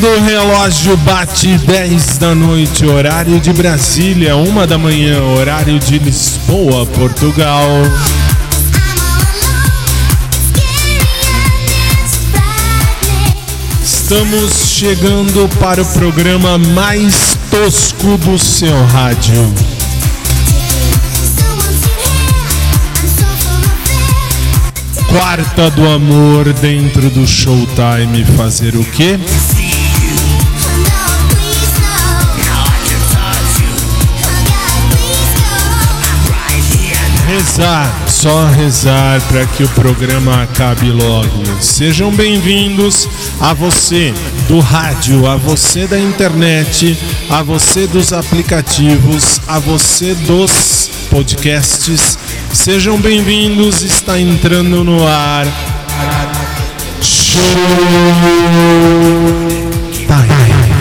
Quando o relógio bate 10 da noite, horário de Brasília, 1 da manhã, horário de Lisboa, Portugal. Estamos chegando para o programa mais tosco do seu rádio. Quarta do amor dentro do Showtime. Fazer o quê? Rezar, só rezar para que o programa acabe logo. Sejam bem-vindos a você do rádio, a você da internet, a você dos aplicativos, a você dos podcasts. Sejam bem-vindos, está entrando no ar. Show Time.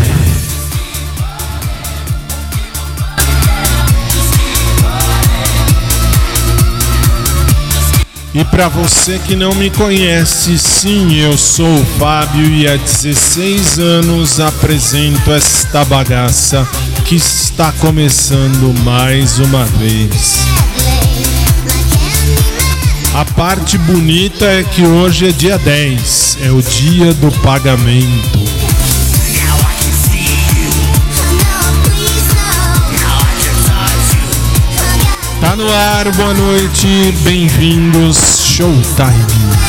E para você que não me conhece, sim, eu sou o Fábio e há 16 anos apresento esta bagaça que está começando mais uma vez. A parte bonita é que hoje é dia 10, é o dia do pagamento. No ar, boa noite, bem-vindos, Showtime.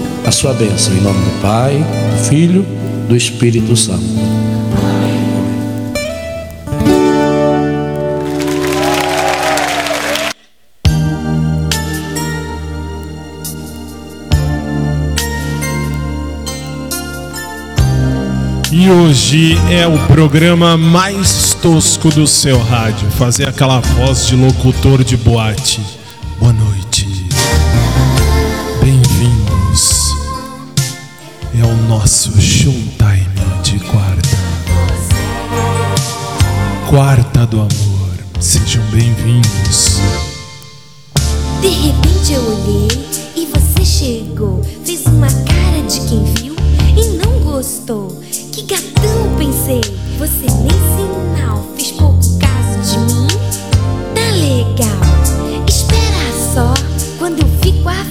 a sua bênção, em nome do Pai, do Filho, do Espírito Santo. E hoje é o programa mais tosco do seu rádio. Fazer aquela voz de locutor de boate. Nosso showtime de quarta. Quarta do amor. Sejam bem-vindos. De repente eu olhei e você chegou. Fez uma cara de quem viu e não gostou. Que gatão, pensei. Você nem sinal fez pouco caso de mim. Tá legal. Espera só. Quando eu fico afim,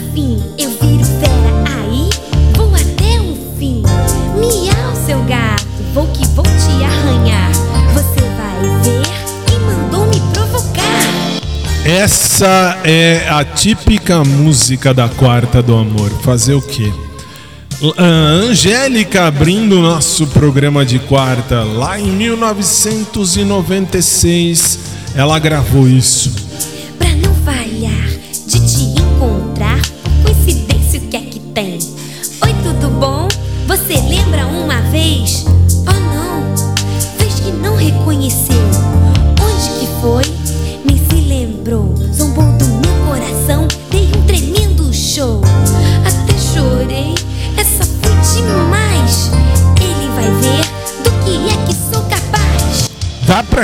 Essa é a típica música da Quarta do Amor. Fazer o quê? A Angélica abrindo o nosso programa de quarta lá em 1996, ela gravou isso.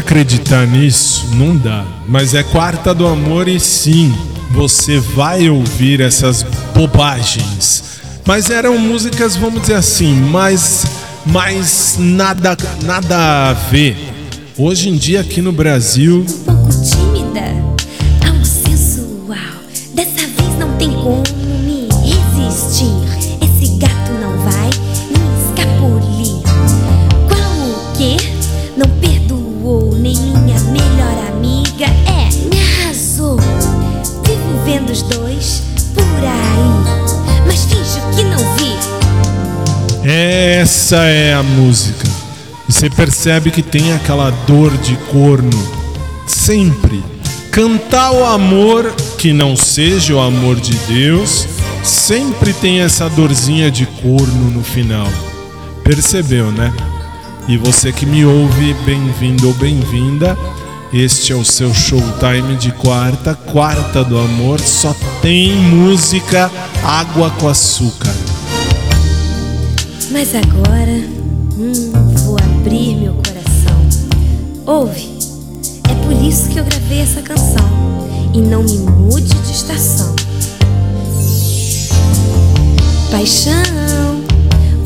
Acreditar nisso? Não dá. Mas é Quarta do Amor e sim, você vai ouvir essas bobagens. Mas eram músicas, vamos dizer assim, mais, mais nada, nada a ver. Hoje em dia aqui no Brasil, Essa é a música. E você percebe que tem aquela dor de corno sempre. Cantar o amor que não seja o amor de Deus, sempre tem essa dorzinha de corno no final. Percebeu, né? E você que me ouve, bem-vindo ou bem-vinda. Este é o seu showtime de quarta, quarta do amor. Só tem música água com açúcar. Mas agora, hum, vou abrir meu coração. Ouve, é por isso que eu gravei essa canção. E não me mude de estação. Paixão,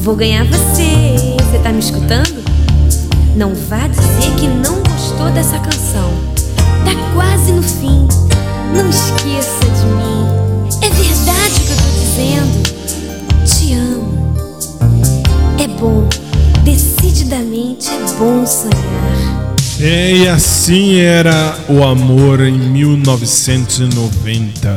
vou ganhar você. Você tá me escutando? Não vá dizer que não gostou dessa canção. Tá quase no fim. Não esqueça bom, decididamente é bom sonhar. É, e assim era o amor em 1990.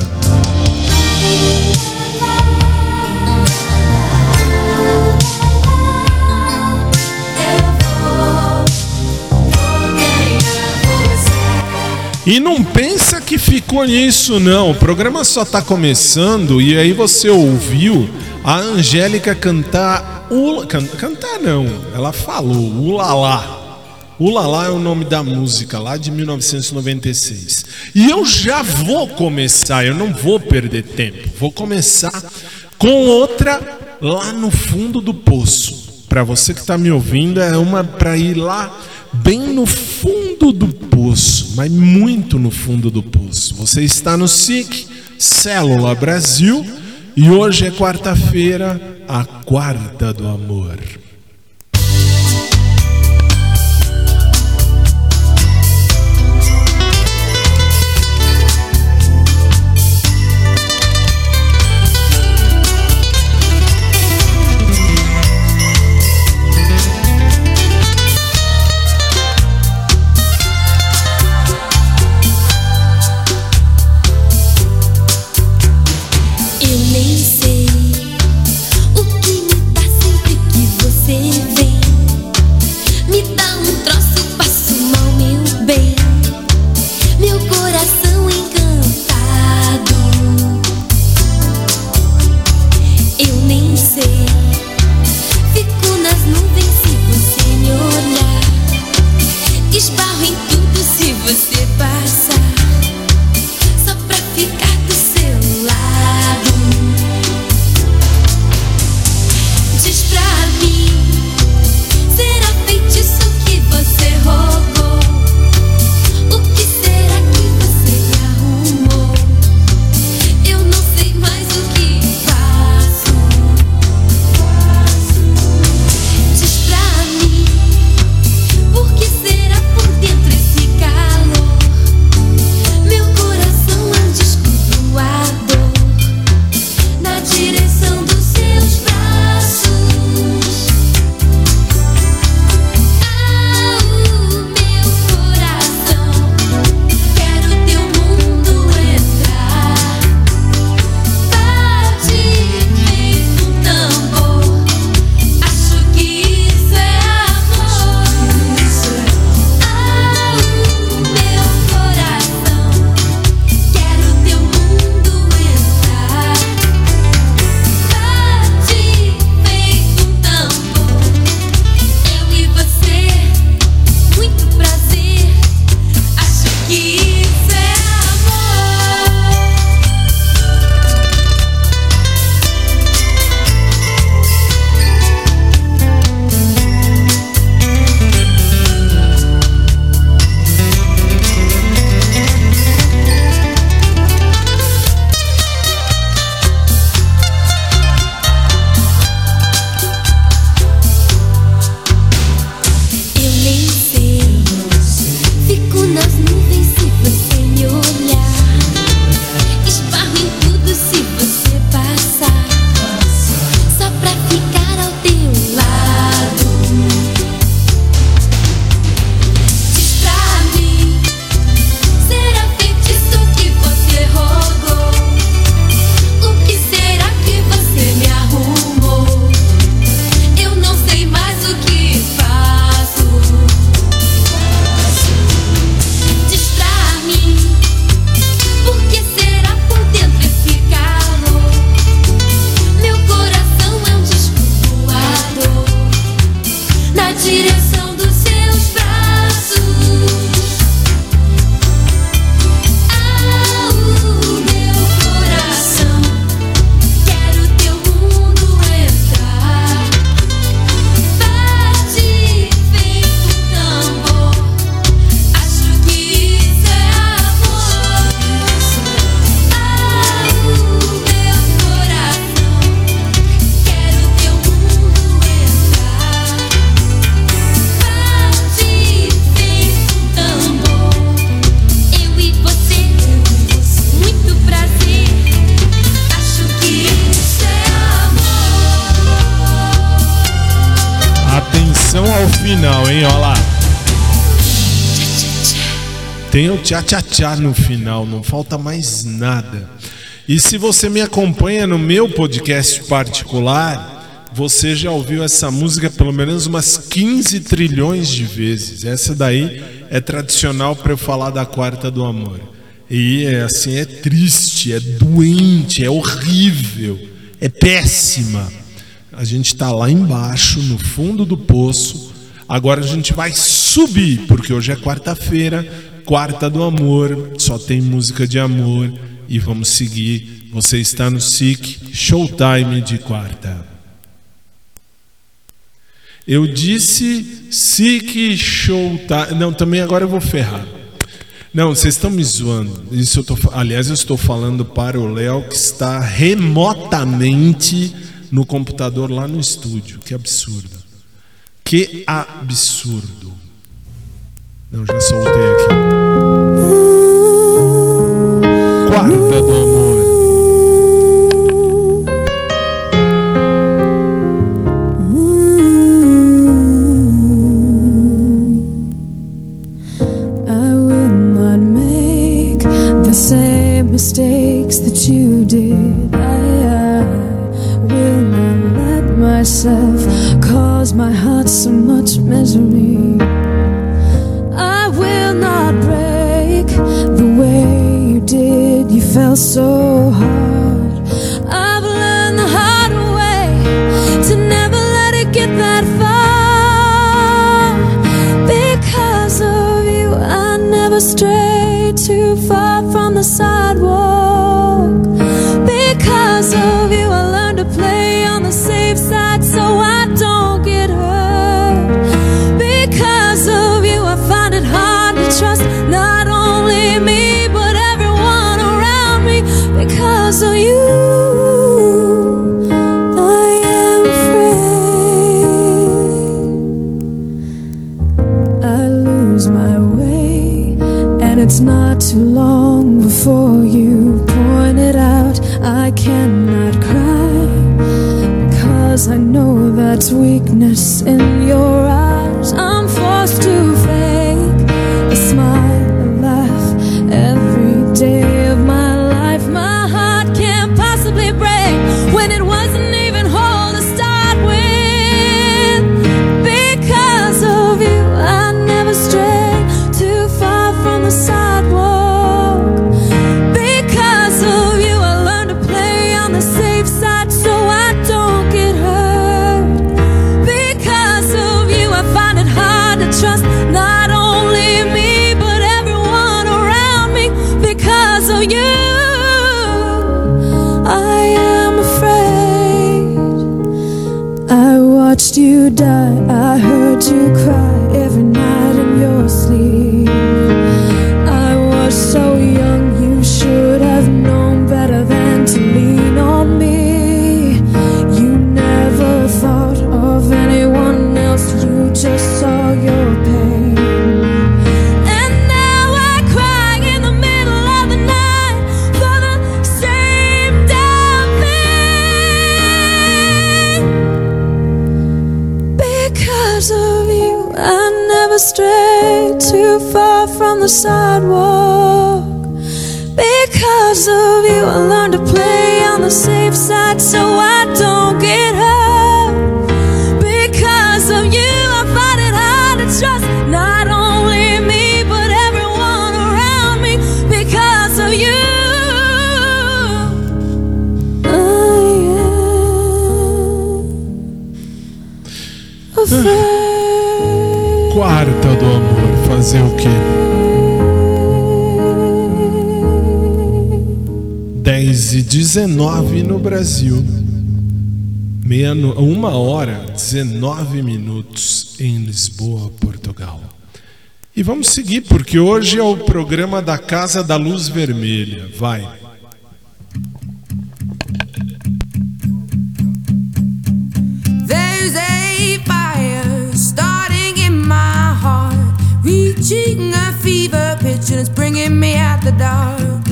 E não pensa que ficou nisso, não. O programa só tá começando e aí você ouviu a Angélica cantar. Ula, can- cantar não, ela falou, ulalá. Ulalá é o nome da música lá de 1996. E eu já vou começar, eu não vou perder tempo. Vou começar com outra lá no fundo do poço. Para você que está me ouvindo, é uma para ir lá bem no fundo do poço, mas muito no fundo do poço. Você está no SIC Célula Brasil e hoje é quarta-feira, a quarta do amor. tchá-tchá-tchá no final, não falta mais nada. E se você me acompanha no meu podcast particular, você já ouviu essa música pelo menos umas 15 trilhões de vezes. Essa daí é tradicional para eu falar da quarta do amor. E é assim, é triste, é doente, é horrível, é péssima. A gente está lá embaixo, no fundo do poço. Agora a gente vai subir, porque hoje é quarta-feira, Quarta do Amor, só tem música de amor e vamos seguir. Você está no SIC Showtime de quarta. Eu disse SIC Showtime. Não, também agora eu vou ferrar. Não, vocês estão me zoando. Isso eu tô, aliás, eu estou falando para o Léo que está remotamente no computador lá no estúdio. Que absurdo. Que absurdo. Não, já soltei aqui. Quarta do amor. from the sidewalk. Because of you, I learned to play on the safe side so I don't get hurt. Because of you, I find it hard to trust not only me, but everyone around me. Because of you. I am afraid. fazer o quê? Dez e dezenove no Brasil. Meia no... Uma hora, 19 minutos em Lisboa, Portugal. E vamos seguir, porque hoje é o programa da Casa da Luz Vermelha. Vai. meeting me at the dark.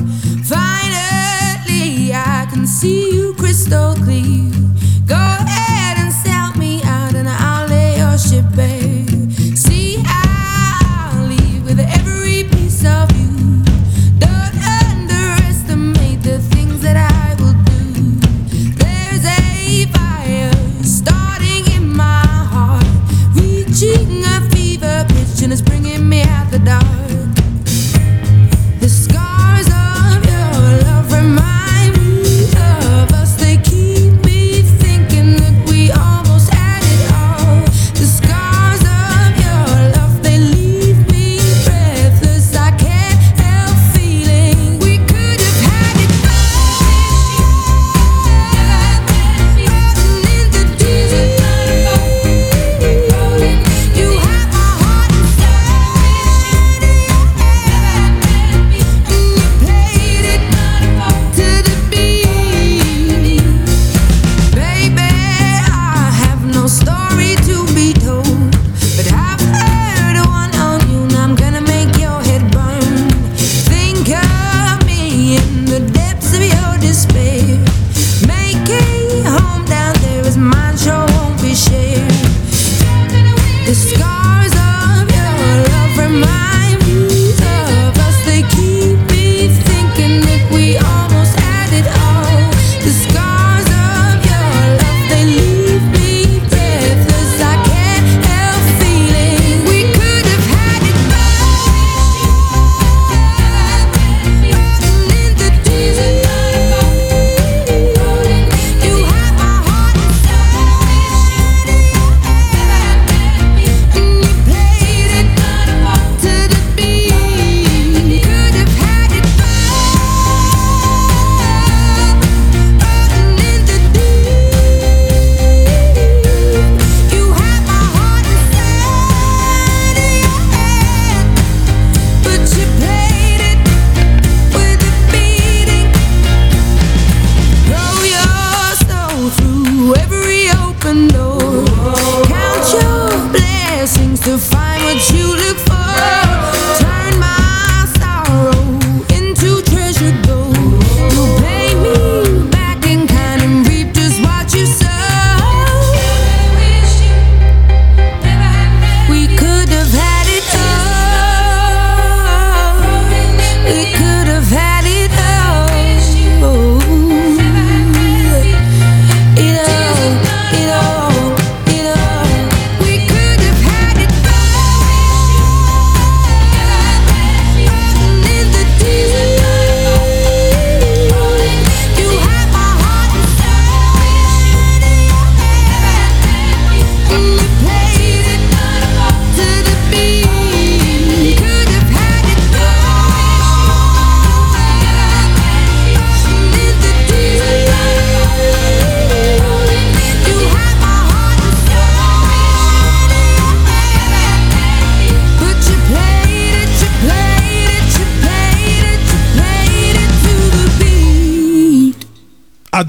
Finally, I can see you crystal clear.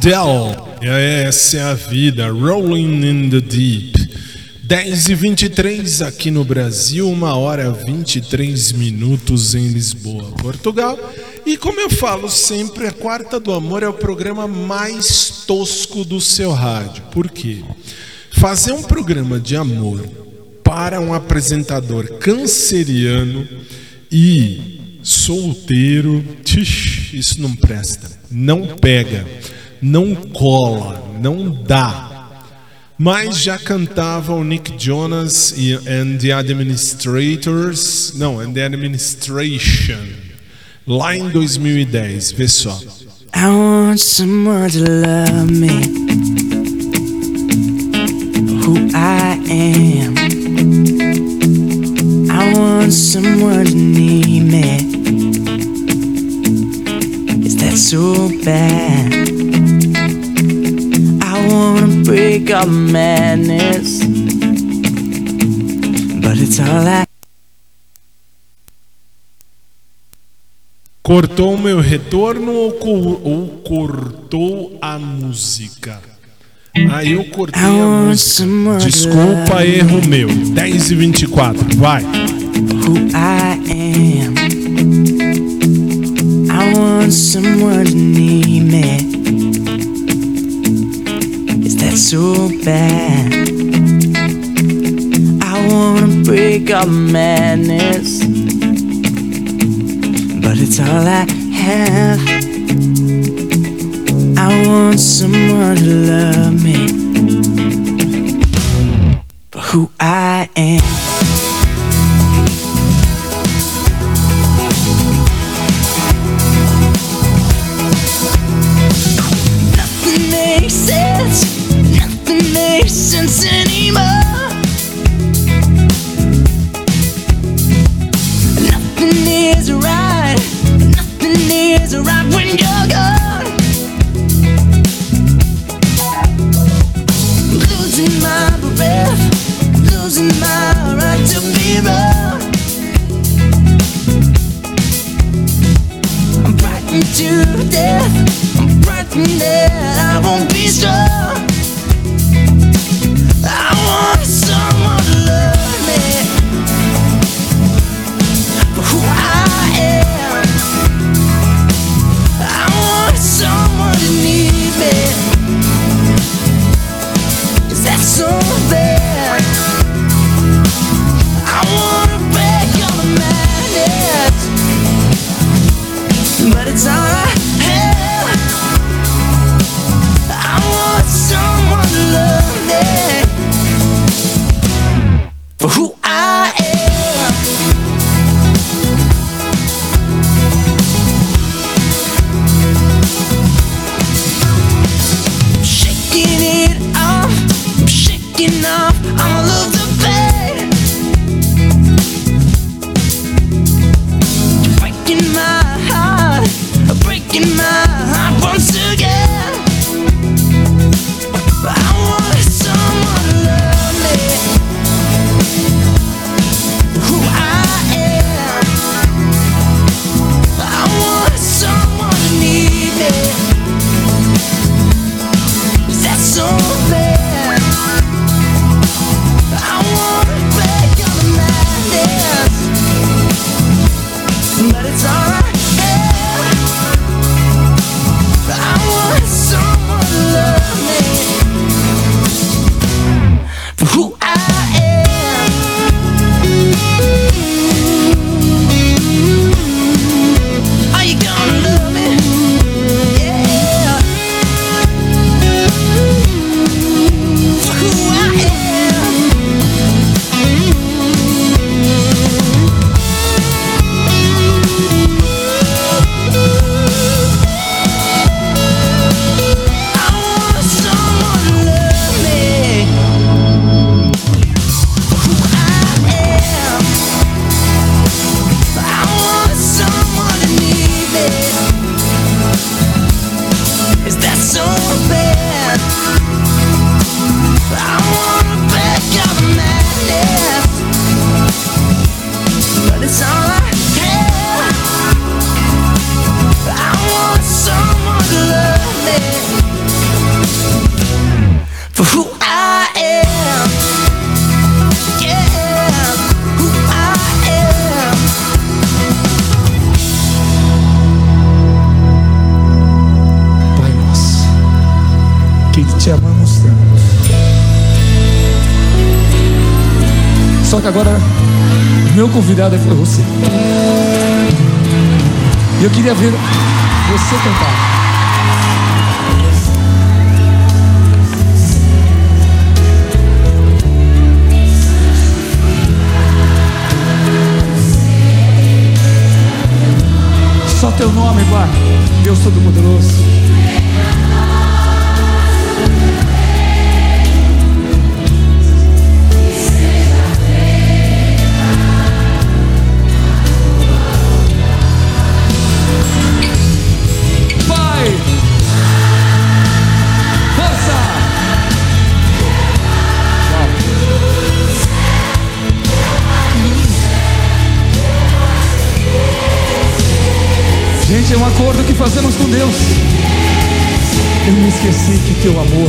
Adele, essa é a vida, Rolling in the Deep. 10 e 23 aqui no Brasil, 1 hora 23 minutos em Lisboa, Portugal. E como eu falo sempre, a Quarta do Amor é o programa mais tosco do seu rádio. Por quê? Fazer um programa de amor para um apresentador canceriano e solteiro, tix, isso não presta, não pega, não cola, não dá. Mas já cantava o Nick Jonas e and the Administrators, não, and the Administration, lá em 2010, vê só. I want someone to love me who I am. I want someone to need me. Is that so bad? Wanna break madness, but it's all I. Cortou o meu retorno ou, co- ou cortou a música? Aí eu cortei a música. Desculpa, erro meu. 10 e 24, vai. who I am. I want someone to need me. So bad? I wanna break the madness, but it's all I have. I want someone to love me for who I am. Meu convidado é você. Fazemos com Deus. Eu me esqueci que teu amor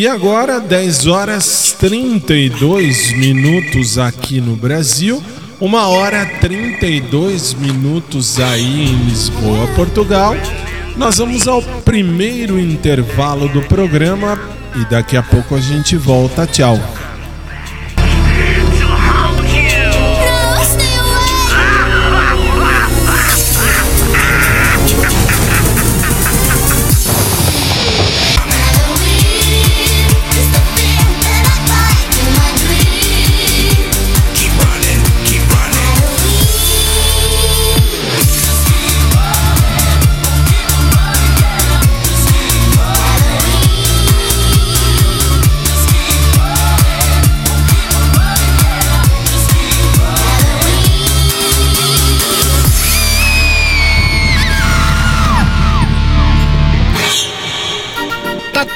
E agora, 10 horas 32 minutos aqui no Brasil, 1 hora 32 minutos aí em Lisboa, Portugal. Nós vamos ao primeiro intervalo do programa e daqui a pouco a gente volta. Tchau.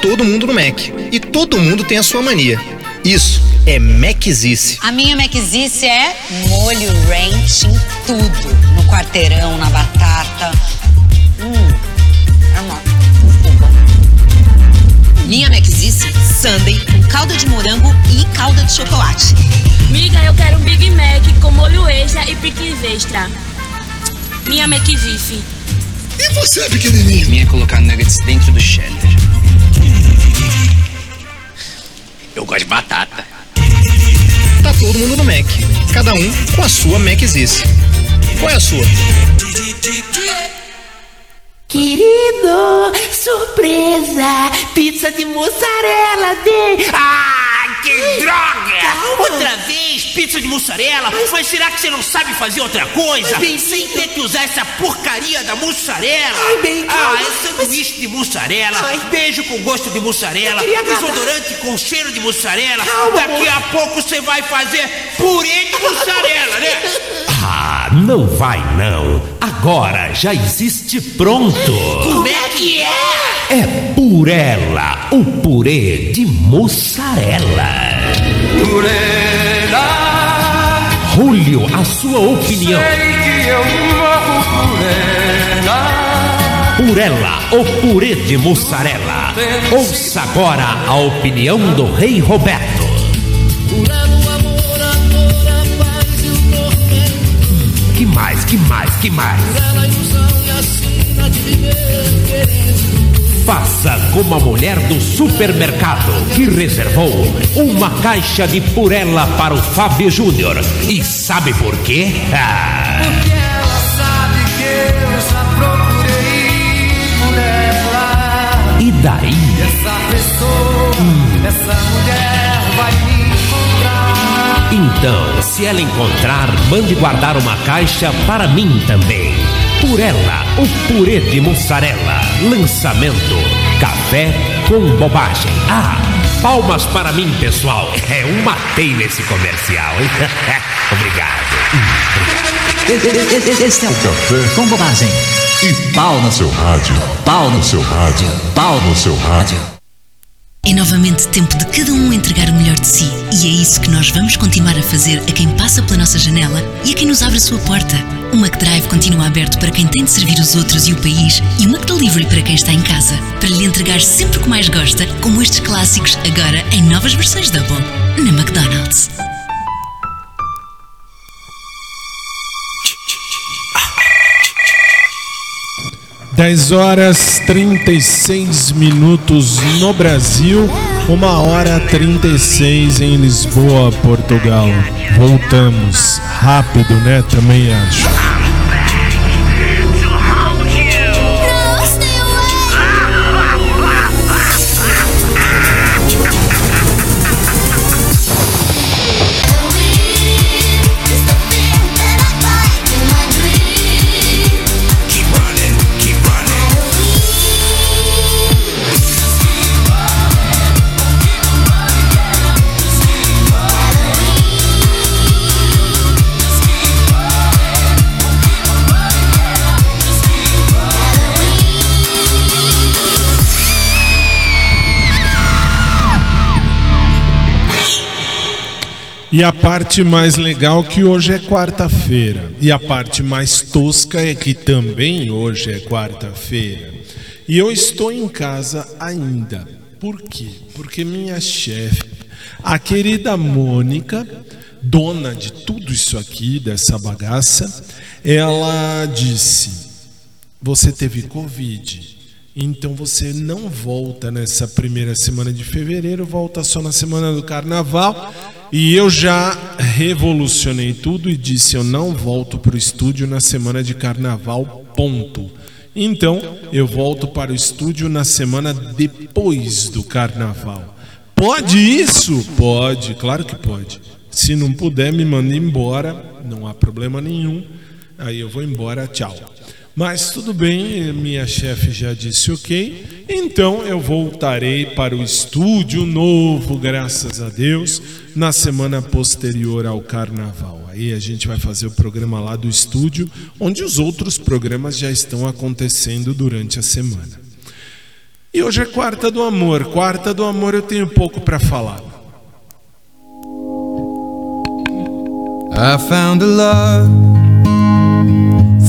todo mundo no Mac. E todo mundo tem a sua mania. Isso é Maczice. A minha Maczice é molho ranch em tudo. No quarteirão, na batata. Hum, é uma... Minha Maczice, sundae com calda de morango e calda de chocolate. Miga, eu quero um Big Mac com molho extra e pique extra. Minha Maczice. E você, pequenininho? Minha é colocar nuggets dentro do cheddar. Gosto de batata. Tá todo mundo no Mac. Cada um com a sua Maczice. Qual é a sua? Querido, surpresa! Pizza de mussarela de. Ah, que droga! Outra vez, pizza de mussarela? Mas será que você não sabe fazer outra coisa? Pensei em ter que usar essa porcaria da mussarela. Ai, bem, calma. Ah, é sanduíche de mussarela, beijo com gosto de mussarela, desodorante com cheiro de mussarela. Calma, Daqui a pouco você vai fazer purê de mussarela, né? Ah, não vai não. Agora já existe pronto. Como é que é? É Purela, o purê de mussarela. Purela, Julio, a sua opinião. que eu morro por ela. Purela, o purê de mussarela. Ouça agora a opinião do Rei Roberto. Que mais, que mais, que mais? Faça como a mulher do supermercado que reservou uma caixa de purela para o Fábio Júnior. E sabe por quê? Ah, Ela sabe que eu já procurei por ela. e daí? Essa pessoa, essa mulher vai me. Então, se ela encontrar, mande guardar uma caixa para mim também. Purela, o purê de mussarela. Lançamento: café com bobagem. Ah, palmas para mim, pessoal. É, eu matei nesse comercial, hein? Obrigado. Esse é o café com bobagem. E pau no seu rádio. Pau no seu rádio. Pau no seu rádio. É novamente tempo de cada um entregar o melhor de si. E é isso que nós vamos continuar a fazer a quem passa pela nossa janela e a quem nos abre a sua porta. O McDrive continua aberto para quem tem de servir os outros e o país e o McDelivery para quem está em casa. Para lhe entregar sempre o que mais gosta, como estes clássicos, agora em novas versões Double. Na McDonald's. Dez horas 36 minutos no Brasil, uma hora 36 em Lisboa, Portugal. Voltamos rápido, né? Também acho. E a parte mais legal é que hoje é quarta-feira. E a parte mais tosca é que também hoje é quarta-feira. E eu estou em casa ainda. Por quê? Porque minha chefe, a querida Mônica, dona de tudo isso aqui, dessa bagaça, ela disse: Você teve Covid. Então você não volta nessa primeira semana de fevereiro, volta só na semana do carnaval. E eu já revolucionei tudo e disse: eu não volto para o estúdio na semana de carnaval, ponto. Então eu volto para o estúdio na semana depois do carnaval. Pode isso? Pode, claro que pode. Se não puder, me manda embora, não há problema nenhum. Aí eu vou embora, tchau. Mas tudo bem, minha chefe já disse ok. Então eu voltarei para o estúdio novo, graças a Deus, na semana posterior ao carnaval. Aí a gente vai fazer o programa lá do estúdio, onde os outros programas já estão acontecendo durante a semana. E hoje é quarta do amor. Quarta do amor eu tenho pouco para falar. I found a love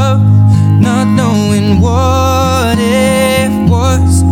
up, not knowing what it was.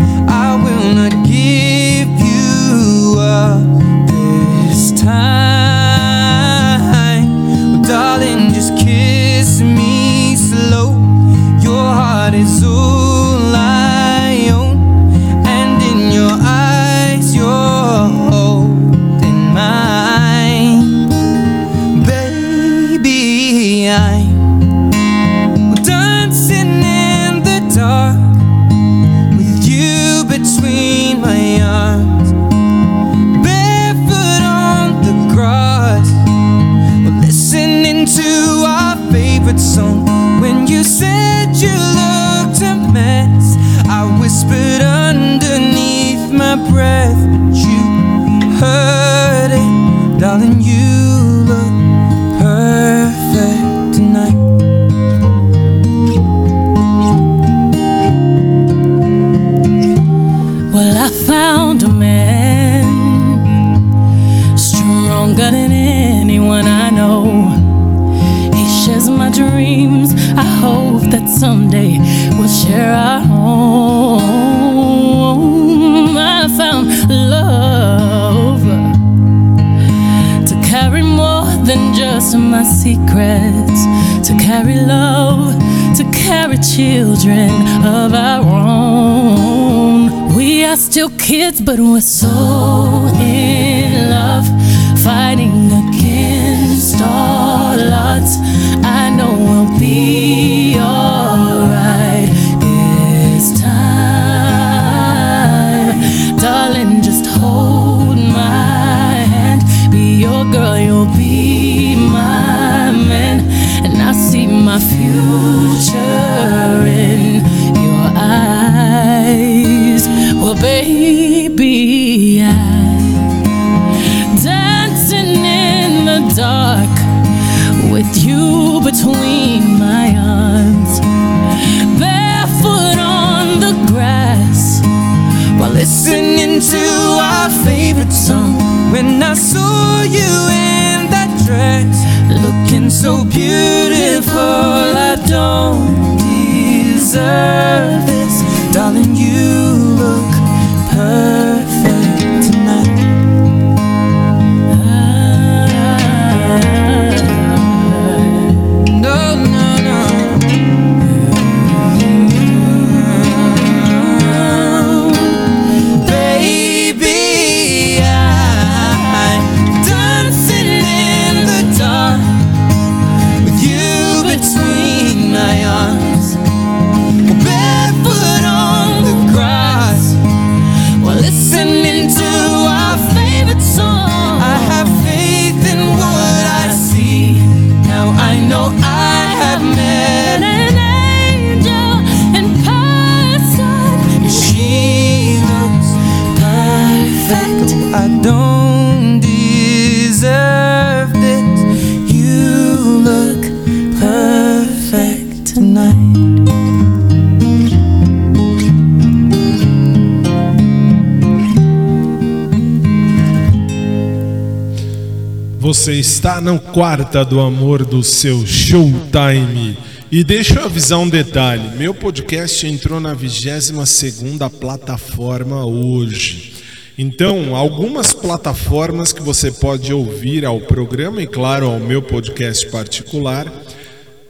está na quarta do amor do seu Showtime. E deixa eu avisar um detalhe: meu podcast entrou na 22 plataforma hoje. Então, algumas plataformas que você pode ouvir ao programa e, claro, ao meu podcast particular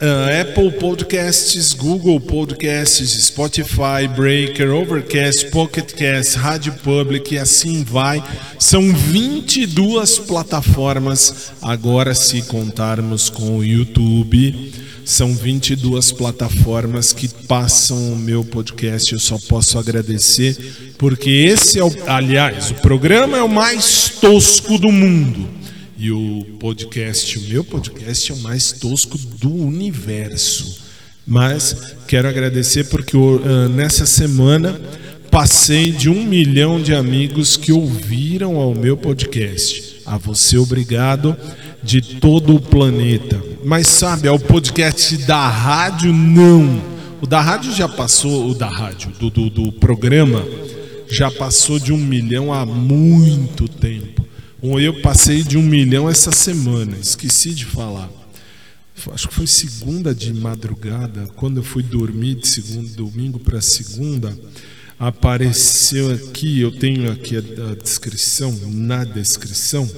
Uh, Apple Podcasts, Google Podcasts, Spotify, Breaker, Overcast, Pocketcast, Rádio Public e assim vai. São 22 plataformas agora se contarmos com o YouTube. São 22 plataformas que passam o meu podcast. Eu só posso agradecer porque esse é o, aliás, o programa é o mais tosco do mundo e o podcast, o meu podcast, é o mais tosco do universo. Mas quero agradecer porque uh, nessa semana passei de um milhão de amigos que ouviram ao meu podcast. A você, obrigado de todo o planeta. Mas sabe, é ao podcast da rádio, não. O da rádio já passou, o da rádio, do, do, do programa, já passou de um milhão há muito tempo. Um, Eu passei de um milhão essa semana, esqueci de falar. Acho que foi segunda de madrugada, quando eu fui dormir de domingo para segunda, apareceu aqui, eu tenho aqui a, a descrição, na descrição,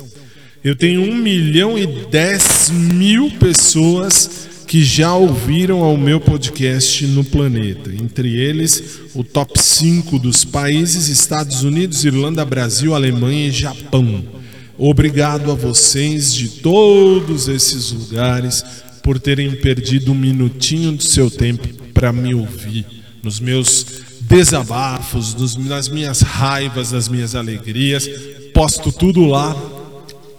eu tenho 1 milhão e 10 mil pessoas que já ouviram ao meu podcast no planeta. Entre eles, o top 5 dos países: Estados Unidos, Irlanda, Brasil, Alemanha e Japão. Obrigado a vocês de todos esses lugares por terem perdido um minutinho do seu tempo para me ouvir nos meus desabafos, nos- nas minhas raivas, nas minhas alegrias. Posto tudo lá,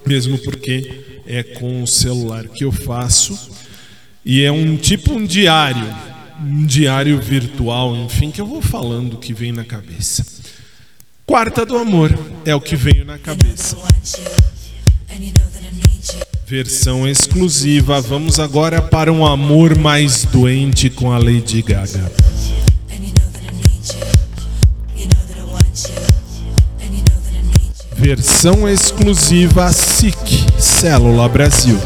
mesmo porque é com o celular que eu faço. E é um tipo um diário, um diário virtual, enfim, que eu vou falando o que vem na cabeça. Quarta do amor é o que veio na cabeça. Versão exclusiva. Vamos agora para um amor mais doente com a Lady Gaga. Versão exclusiva SIC Célula Brasil.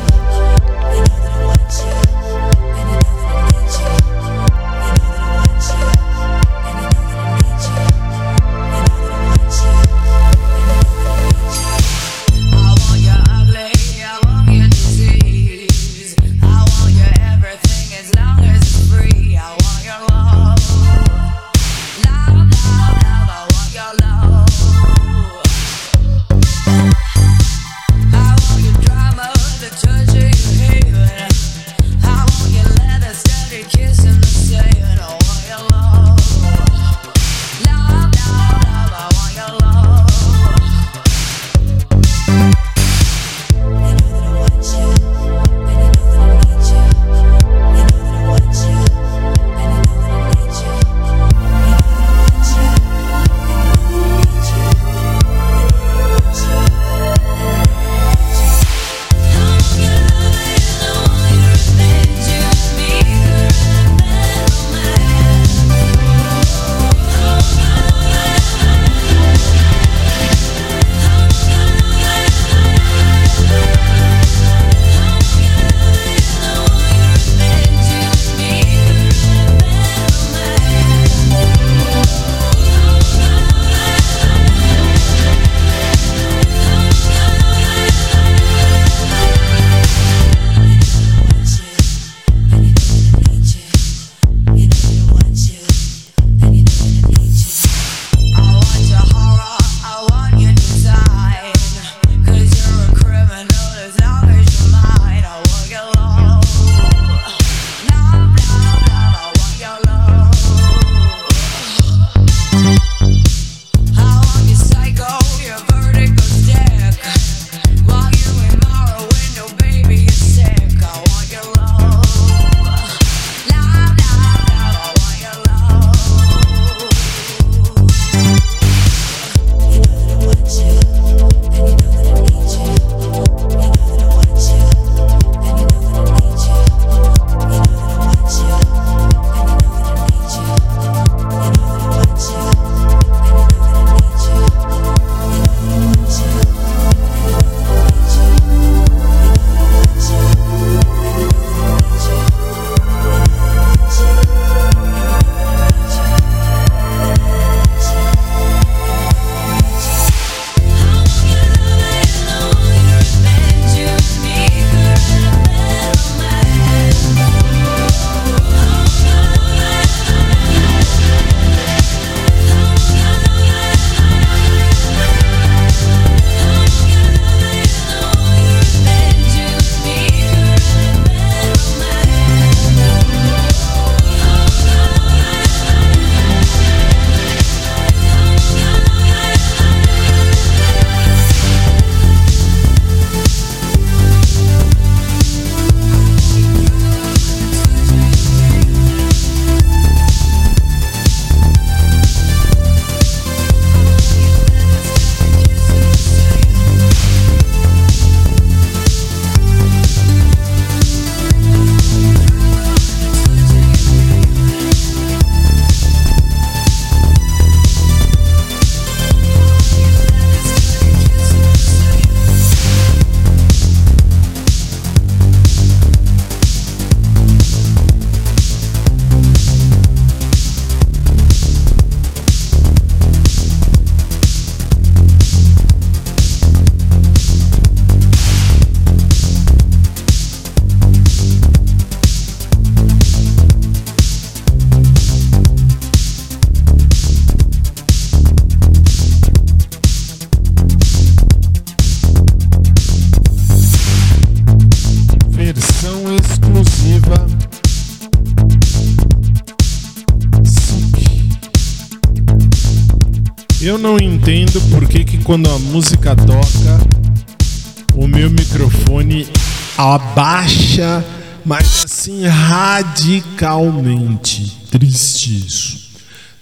Radicalmente. Triste isso.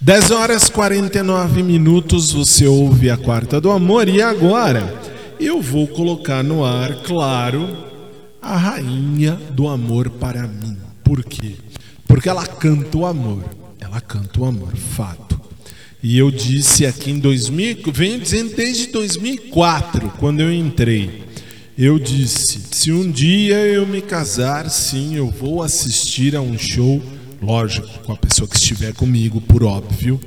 10 horas 49 minutos, você ouve a quarta do amor e agora eu vou colocar no ar, claro, a rainha do amor para mim. Por quê? Porque ela canta o amor. Ela canta o amor, fato. E eu disse aqui em 2000, venho dizendo desde 2004, quando eu entrei. Eu disse: se um dia eu me casar, sim, eu vou assistir a um show, lógico, com a pessoa que estiver comigo, por óbvio,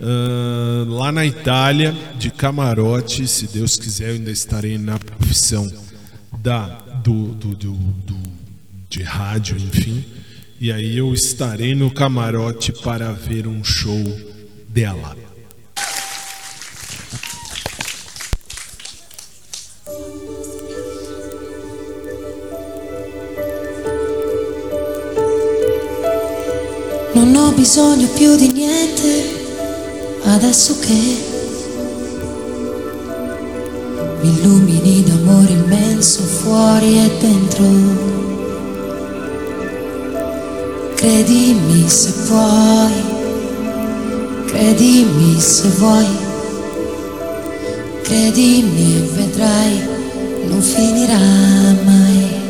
ah, lá na Itália, de camarote. Se Deus quiser, eu ainda estarei na profissão da, do, do, do, do- de rádio, enfim. E aí eu estarei no camarote para ver um show dela. Non ho bisogno più di niente adesso che mi illumini d'amore immenso fuori e dentro. Credimi se puoi, credimi se vuoi, credimi e vedrai, non finirà mai.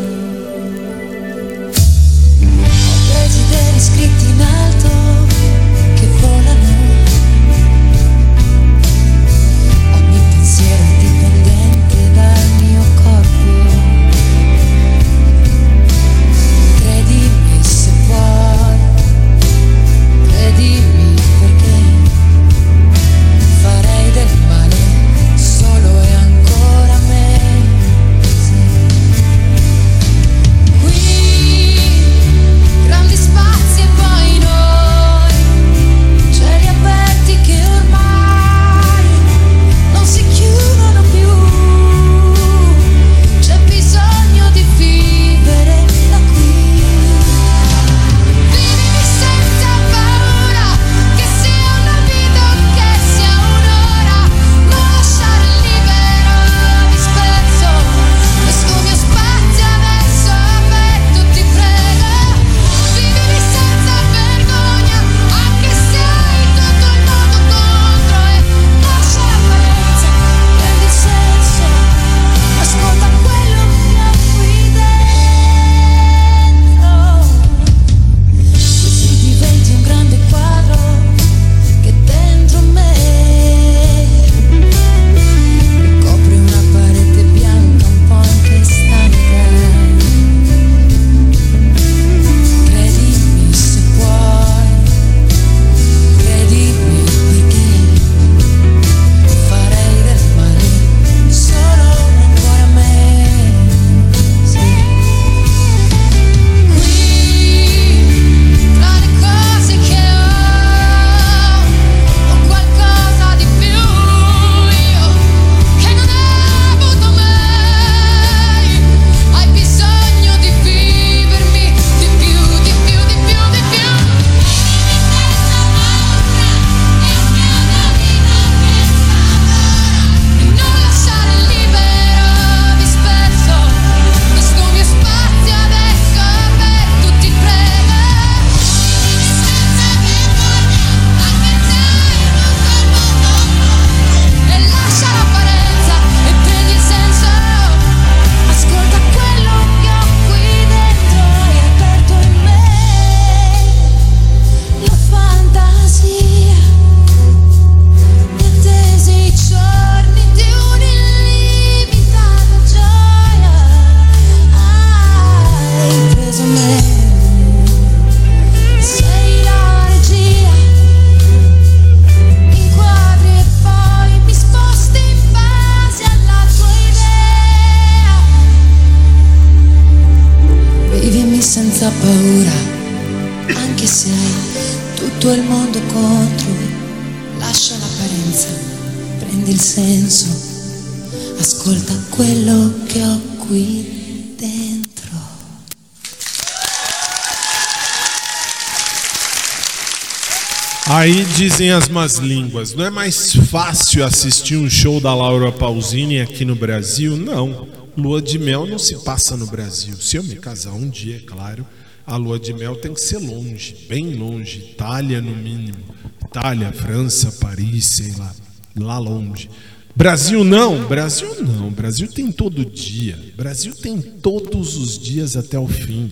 Dizem as más línguas, não é mais fácil assistir um show da Laura Pausini aqui no Brasil? Não. Lua de mel não se passa no Brasil. Se eu me casar um dia, é claro, a lua de mel tem que ser longe, bem longe, Itália no mínimo. Itália, França, Paris, sei lá, lá longe. Brasil não, Brasil não. Brasil tem todo dia. Brasil tem todos os dias até o fim.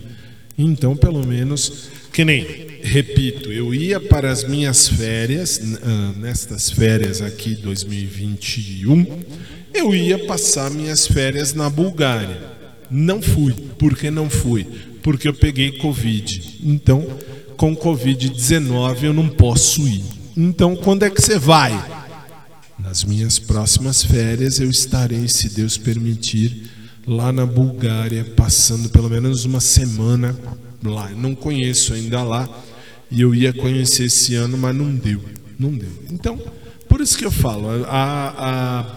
Então, pelo menos, que nem, repito, eu ia para as minhas férias, ah, nestas férias aqui 2021, eu ia passar minhas férias na Bulgária. Não fui. Por que não fui? Porque eu peguei Covid. Então, com Covid-19 eu não posso ir. Então, quando é que você vai? Nas minhas próximas férias eu estarei, se Deus permitir, lá na Bulgária, passando pelo menos uma semana lá. Não conheço ainda lá e eu ia conhecer esse ano, mas não deu. Não deu. Então, por isso que eu falo, a,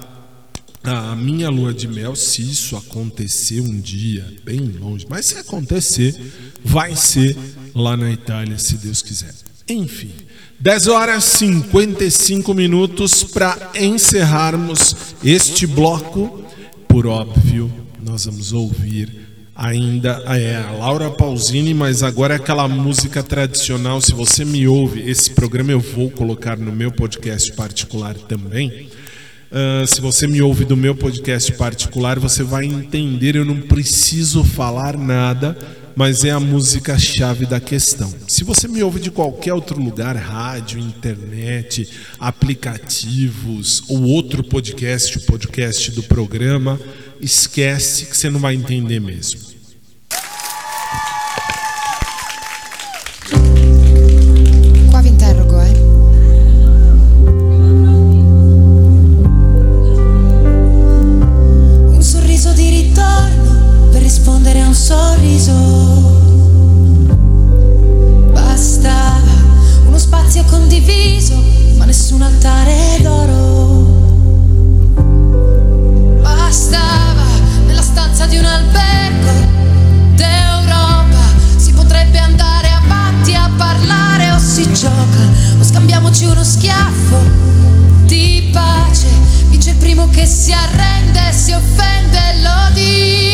a, a minha lua de mel, se isso acontecer um dia, bem longe, mas se acontecer, vai ser lá na Itália, se Deus quiser. Enfim, 10 horas 55 minutos para encerrarmos este bloco. Por óbvio, nós vamos ouvir ainda é, a Laura Pausini, mas agora é aquela música tradicional. Se você me ouve, esse programa eu vou colocar no meu podcast particular também. Ah, se você me ouve do meu podcast particular, você vai entender. Eu não preciso falar nada, mas é a música-chave da questão. Se você me ouve de qualquer outro lugar, rádio, internet, aplicativos ou outro podcast, o podcast do programa, esquece que você não vai entender mesmo. Qua vi interrogo, eh. Un sorriso di ritorno per rispondere a un sorriso. Bastava uno spazio condiviso, ma nessun altare d'oro. Di un albergo d'Europa. Si potrebbe andare avanti a parlare o si gioca o scambiamoci uno schiaffo di pace. Vince il primo che si arrende, si offende e lo dice.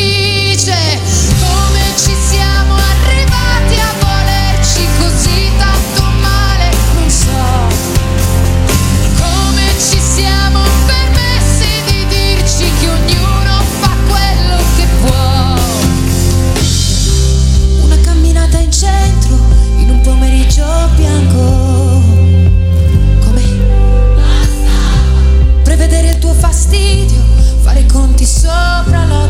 sopra la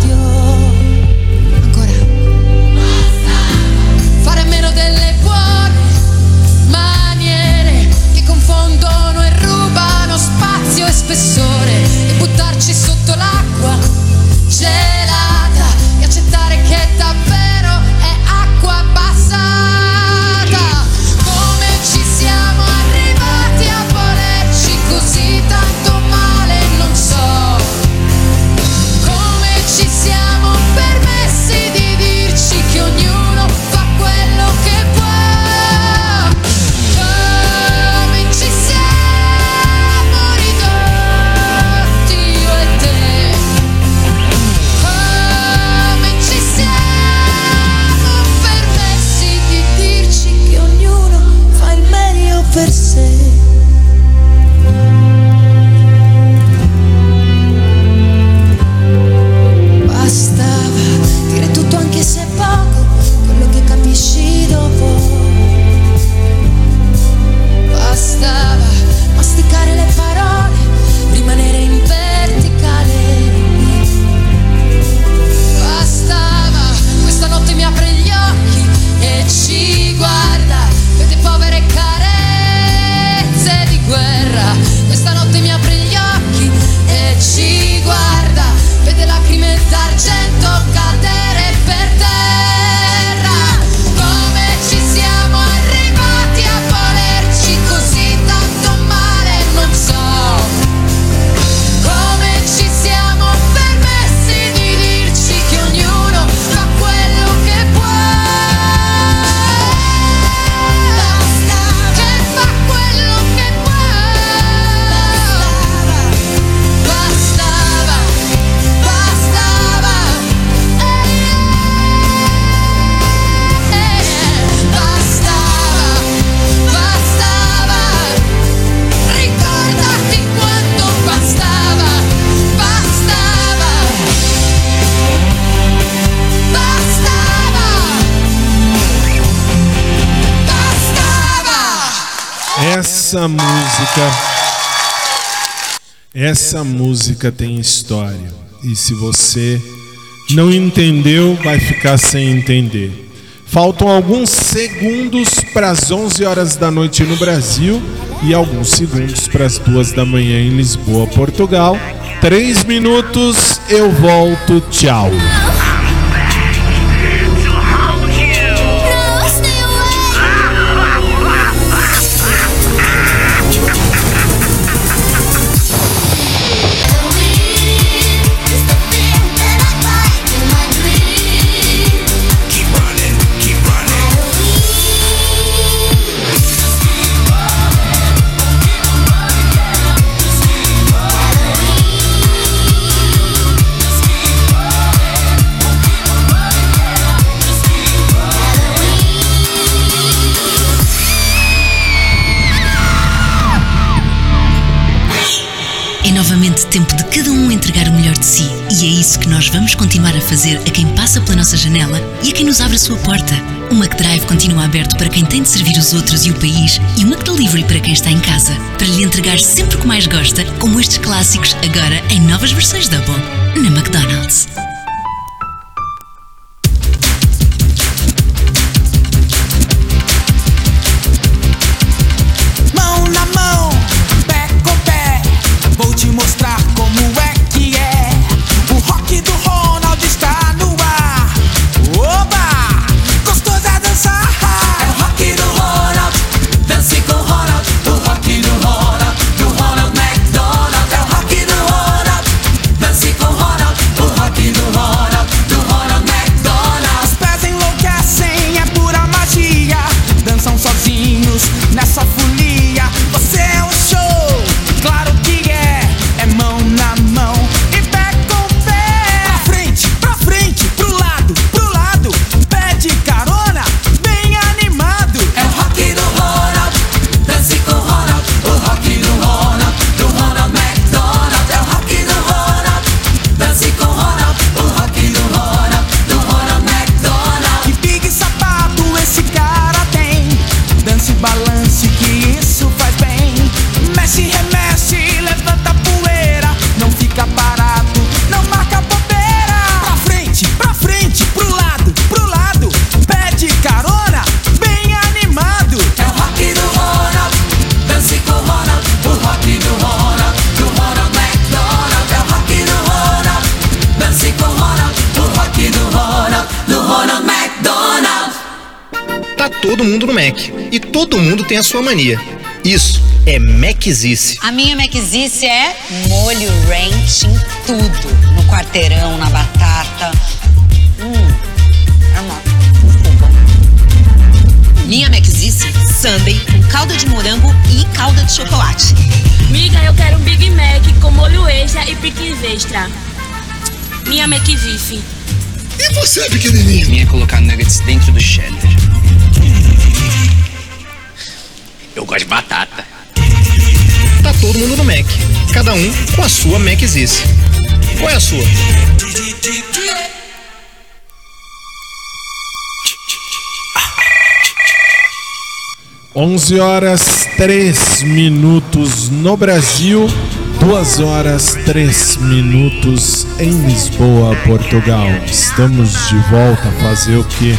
Essa música tem história. E se você não entendeu, vai ficar sem entender. Faltam alguns segundos para as 11 horas da noite no Brasil e alguns segundos para as 2 da manhã em Lisboa, Portugal. Três minutos, eu volto. Tchau. Novamente tempo de cada um entregar o melhor de si. E é isso que nós vamos continuar a fazer a quem passa pela nossa janela e a quem nos abre a sua porta. O McDrive continua aberto para quem tem de servir os outros e o país e o McDelivery para quem está em casa. Para lhe entregar sempre o que mais gosta, como estes clássicos, agora em novas versões Double. Na McDonald's. Todo mundo tem a sua mania. Isso é Macizice. A minha Macizice é molho ranch em tudo. No quarteirão, na batata. Hum, é uma... Minha Macizice, Sunday, com calda de morango e calda de chocolate. Miga, eu quero um Big Mac com molho extra e pickles extra. Minha McVife. E você, pequenininho? Minha é colocar nuggets dentro do cheddar. Eu gosto de batata. Tá todo mundo no Mac. Cada um com a sua Macizice. Qual é a sua? 11 horas 3 minutos no Brasil, 2 horas 3 minutos em Lisboa, Portugal. Estamos de volta a fazer o que?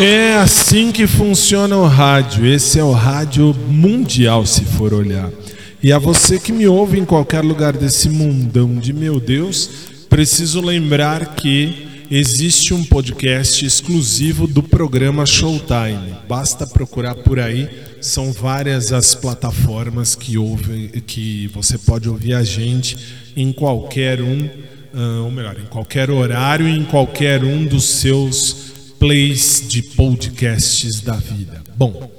É assim que funciona o rádio. Esse é o rádio mundial, se for olhar. E a você que me ouve em qualquer lugar desse mundão de meu Deus, preciso lembrar que existe um podcast exclusivo do programa Showtime. Basta procurar por aí, são várias as plataformas que ouve, que você pode ouvir a gente em qualquer um, ah, ou melhor, em qualquer horário, em qualquer um dos seus plays de podcasts da vida. Bom,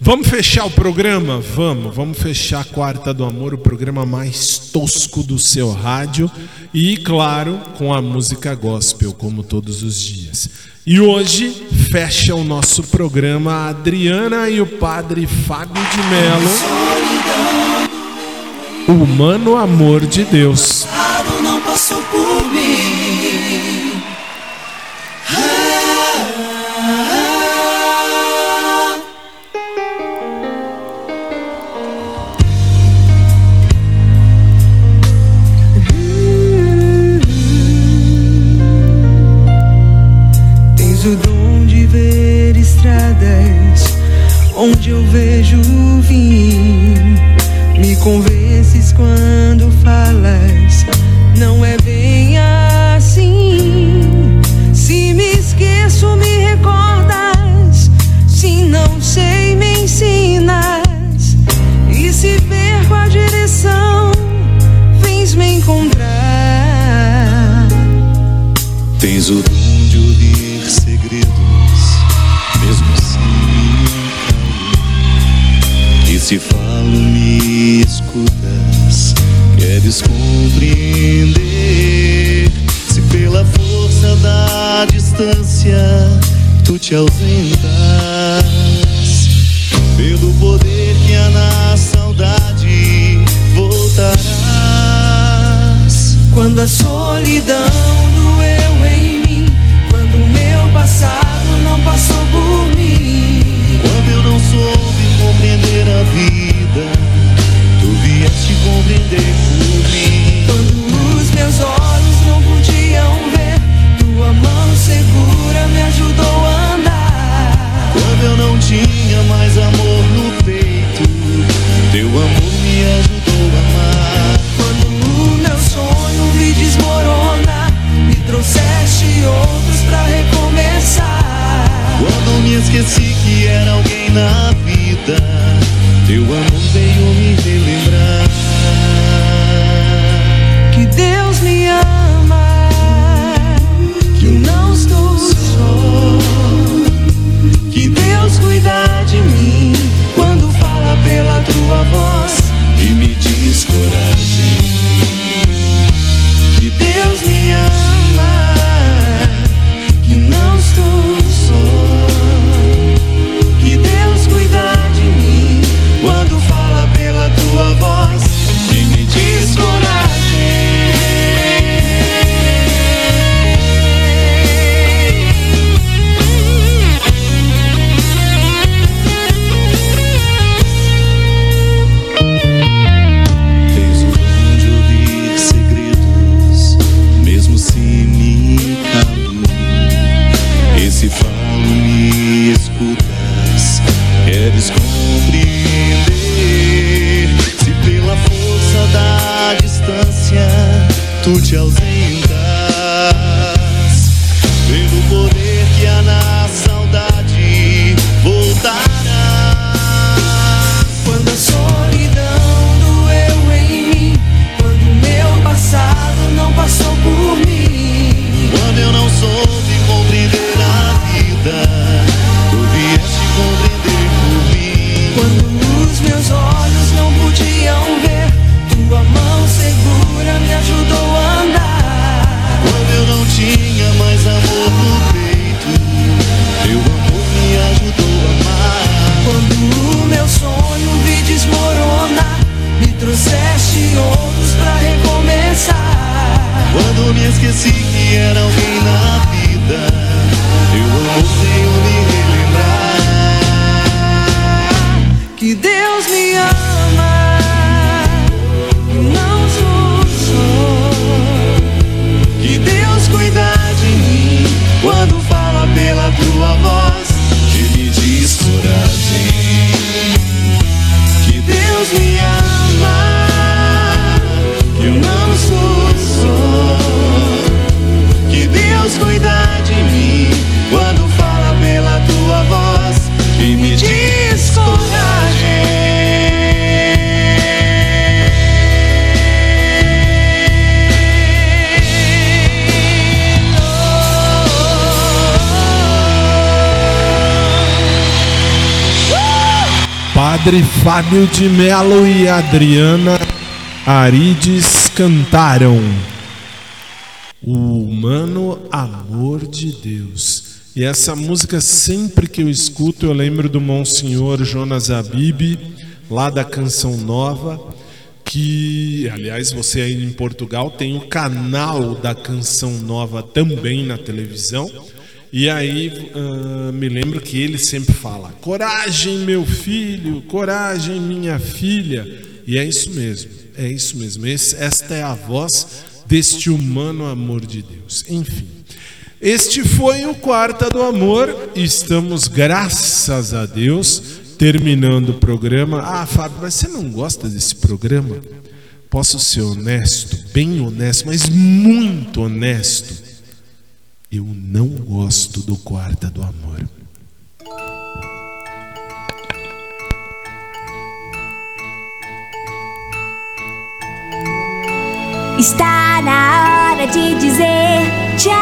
vamos fechar o programa? Vamos, vamos fechar a Quarta do Amor, o programa mais tosco do seu rádio. E, claro, com a música gospel, como todos os dias. E hoje fecha o nosso programa a Adriana e o padre Fábio de Mello. Humano amor de Deus. Não passou por mim. Fábio de Melo e Adriana Arides cantaram O Humano Amor de Deus. E essa música, sempre que eu escuto, eu lembro do Monsenhor Jonas Abib, lá da Canção Nova, que, aliás, você aí em Portugal tem o canal da Canção Nova também na televisão. E aí ah, me lembro que ele sempre fala: coragem, meu filho, coragem, minha filha. E é isso mesmo, é isso mesmo. Esse- esta é a voz deste humano amor de Deus. Enfim. Este foi o Quarta do Amor. Estamos, graças a Deus, terminando o programa. Ah, Fábio, mas você não gosta desse programa? Posso ser honesto, bem honesto, mas muito honesto. Eu não gosto do Quarta do Amor. Está na hora de dizer tchau.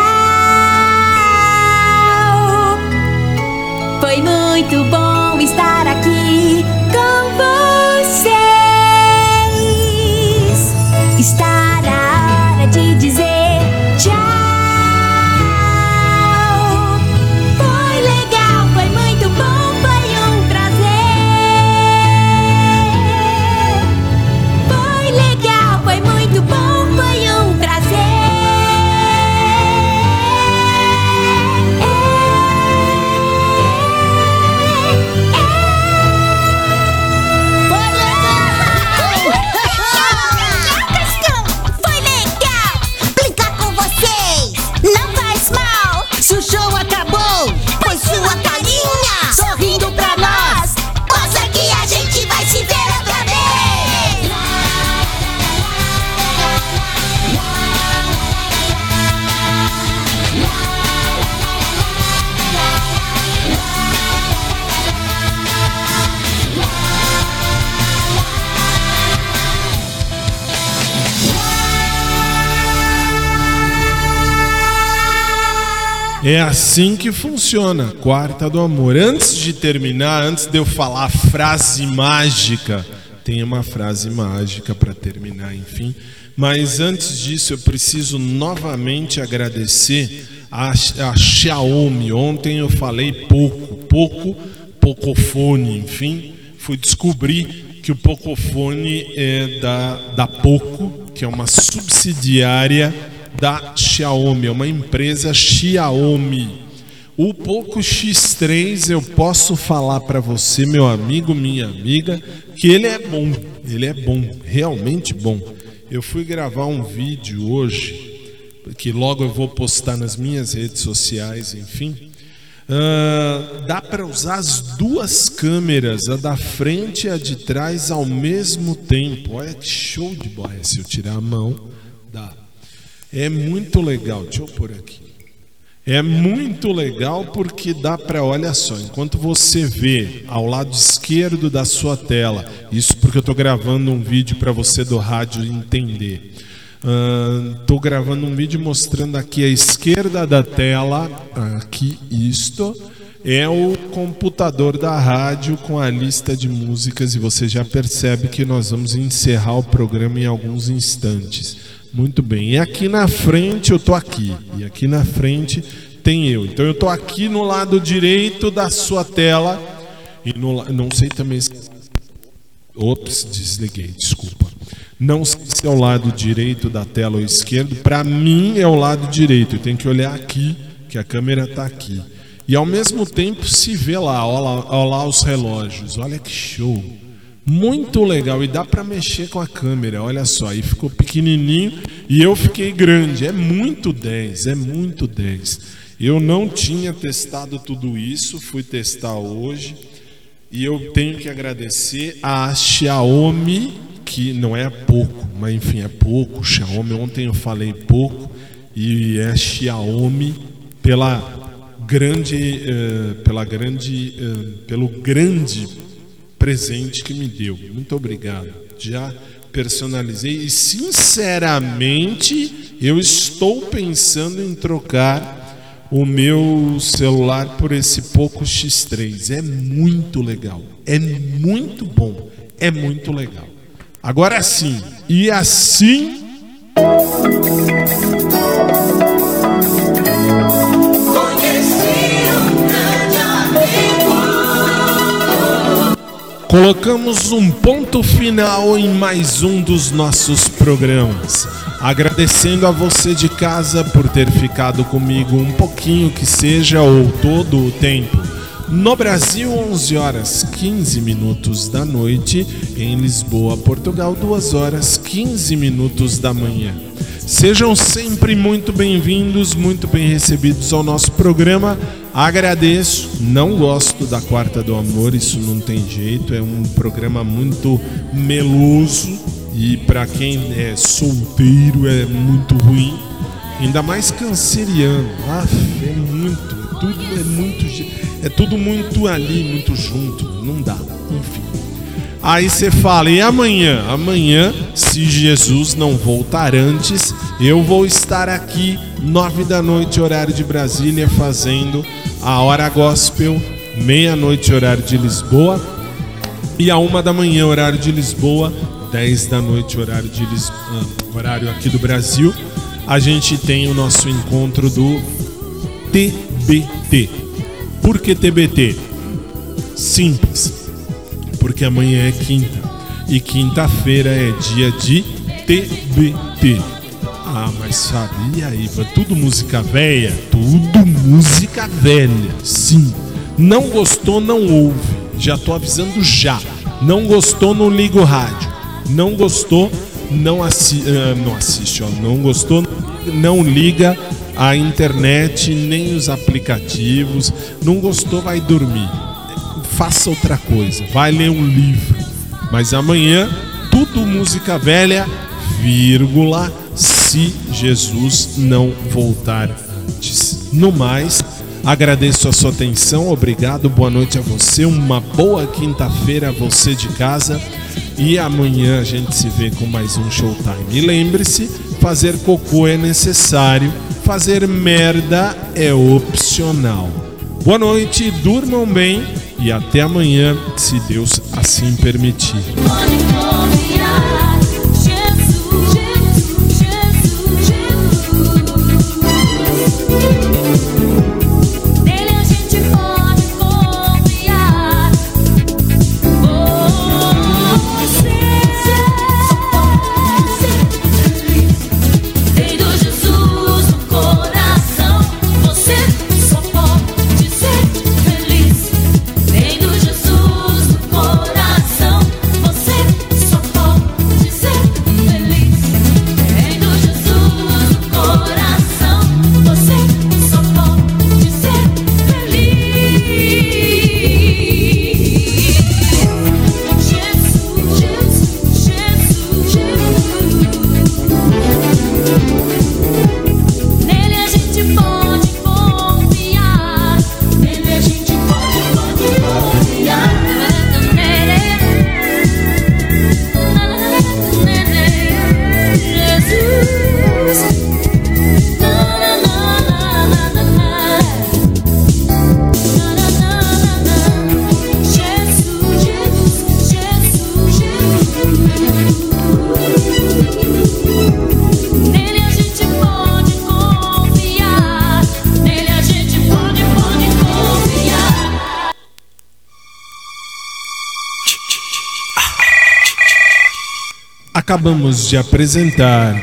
Foi muito bom estar aqui É assim que funciona, Quarta do Amor. Antes de terminar, antes de eu falar a frase mágica, tem uma frase mágica para terminar, enfim. Mas antes disso, eu preciso novamente agradecer a, a Xiaomi. Ontem eu falei pouco, pouco, Pocofone, enfim. Fui descobrir que o Pocofone é da, da Poco, que é uma subsidiária da Xiaomi, é uma empresa Xiaomi. O Poco X3 eu posso falar para você, meu amigo, minha amiga, que ele é bom. Ele é bom, realmente bom. Eu fui gravar um vídeo hoje, que logo eu vou postar nas minhas redes sociais, enfim. Ah, dá para usar as duas câmeras, a da frente e a de trás, ao mesmo tempo. Olha que show de bola. Se eu tirar a mão, dá. É muito legal. Deixa eu pôr aqui. É muito legal porque dá para, olha só, enquanto você vê ao lado esquerdo da sua tela, isso porque eu estou gravando um vídeo para você do rádio entender. Estou gravando um vídeo mostrando aqui à esquerda da tela, aqui isto, é o computador da rádio com a lista de músicas e você já percebe que nós vamos encerrar o programa em alguns instantes. Muito bem. E aqui na frente eu tô aqui. E aqui na frente tem eu. Então eu tô aqui no lado direito da sua tela. E no, não sei também se. Ops, desliguei, desculpa. Não sei se é o lado direito da tela ou esquerdo. Para mim é o lado direito. Eu tenho que olhar aqui, que a câmera tá aqui. E ao mesmo tempo se vê lá, olha lá, olha lá os relógios. Olha que show. Muito legal e dá para mexer com a câmera, olha só, aí ficou pequenininho e eu fiquei grande. É muito 10, é muito 10. Eu não tinha testado tudo isso, fui testar hoje e eu tenho que agradecer a Xiaomi, que não é pouco, mas enfim, é pouco. Xiaomi, ontem eu falei pouco e é Xiaomi pela grande, eh, pela grande, eh, pelo grande presente que me deu. Muito obrigado. Já personalizei e sinceramente eu estou pensando em trocar o meu celular por esse Poco X3. É muito legal. É muito bom. É muito legal. Agora sim. E assim. Colocamos um ponto final em mais um dos nossos programas. Agradecendo a você de casa por ter ficado comigo um pouquinho que seja ou todo o tempo. No Brasil, 11 horas 15 minutos da noite. Em Lisboa, Portugal, 2 horas 15 minutos da manhã. Sejam sempre muito bem-vindos, muito bem recebidos ao nosso programa. Agradeço, não gosto da Quarta do Amor, isso não tem jeito, é um programa muito meloso e para quem é solteiro é muito ruim, ainda mais canceriano. Aff, é muito, tudo é muito, é tudo muito ali, muito junto, não dá, enfim. Aí você fala, e amanhã? Amanhã, se Jesus não voltar antes, eu vou estar aqui, nove da noite, horário de Brasília, fazendo a hora gospel, meia-noite, horário de Lisboa, e a uma da manhã, horário de Lisboa, 10 da noite, horário de Lis... ah, horário aqui do Brasil, a gente tem o nosso encontro do TBT. Por que TBT? Simples porque amanhã é quinta e quinta-feira é dia de TBT. Ah, mas sabia, Iva? Tudo música velha? Tudo música velha, sim. Não gostou, não ouve. Já tô avisando já. Não gostou, não liga o rádio. Não gostou, não, assi ah, não assiste. Ó. Não gostou, não liga a internet nem os aplicativos. Não gostou, vai dormir faça outra coisa, vai ler um livro. Mas amanhã, tudo música velha, vírgula, se Jesus não voltar antes. No mais, agradeço a sua atenção, obrigado, boa noite a você, uma boa quinta-feira a você de casa. E amanhã a gente se vê com mais um Showtime. E lembre-se, fazer cocô é necessário, fazer merda é opcional. Boa noite, durmam bem e até amanhã, se Deus assim permitir. Acabamos de apresentar.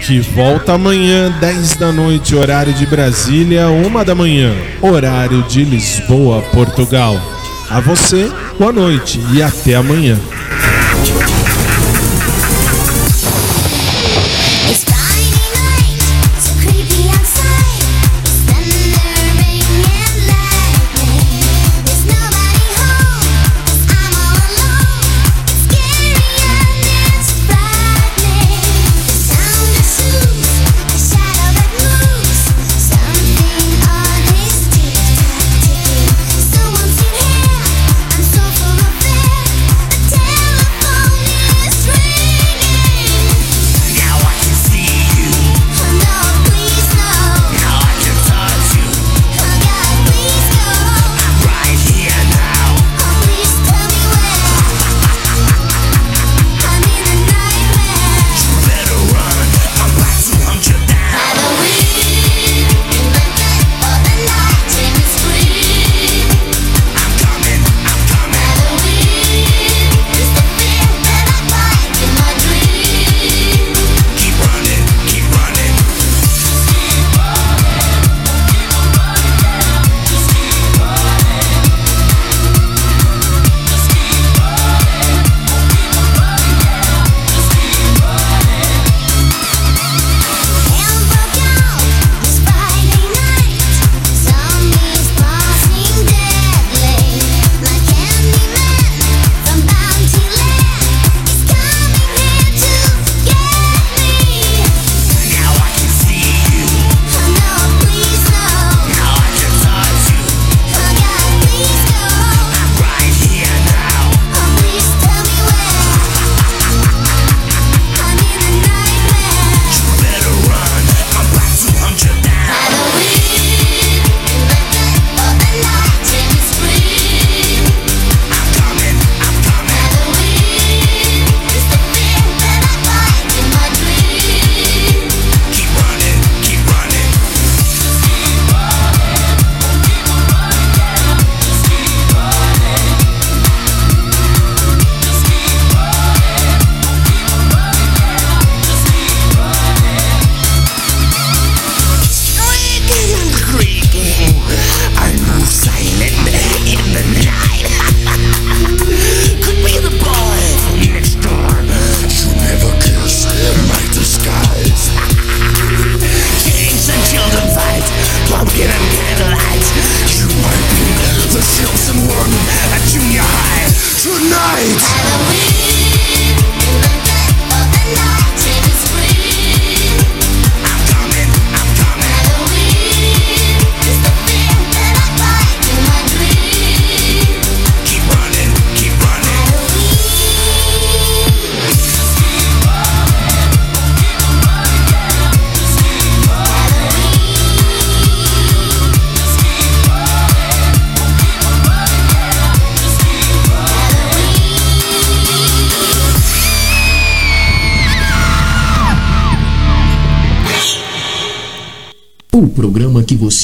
Que volta amanhã, 10 da noite, horário de Brasília, 1 da manhã, horário de Lisboa, Portugal. A você, boa noite e até amanhã.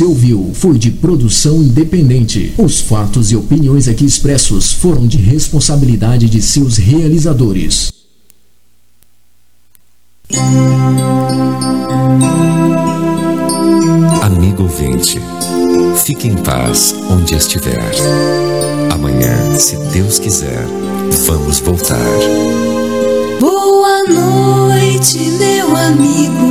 Você ouviu foi de produção independente. Os fatos e opiniões aqui expressos foram de responsabilidade de seus realizadores. Amigo ouvinte, fique em paz onde estiver. Amanhã, se Deus quiser, vamos voltar. Boa noite, meu amigo.